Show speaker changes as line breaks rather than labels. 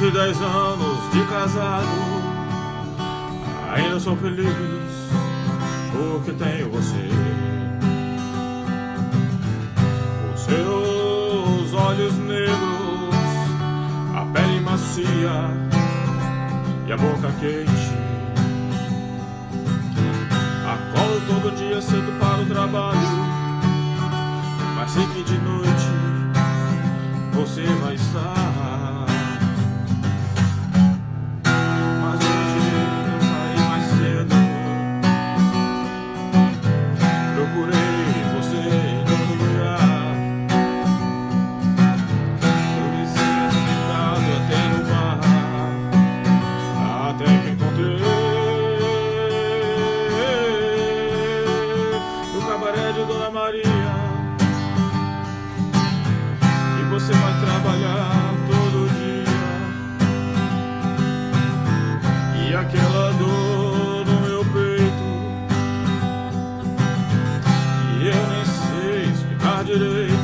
de dez anos de casado, ainda sou feliz porque tenho você. Os seus olhos negros, a pele macia e a boca quente. Acordo todo dia cedo para o trabalho, mas sei que de noite você vai estar. você vai trabalhar todo dia. E aquela dor no meu peito, que eu nem sei explicar direito.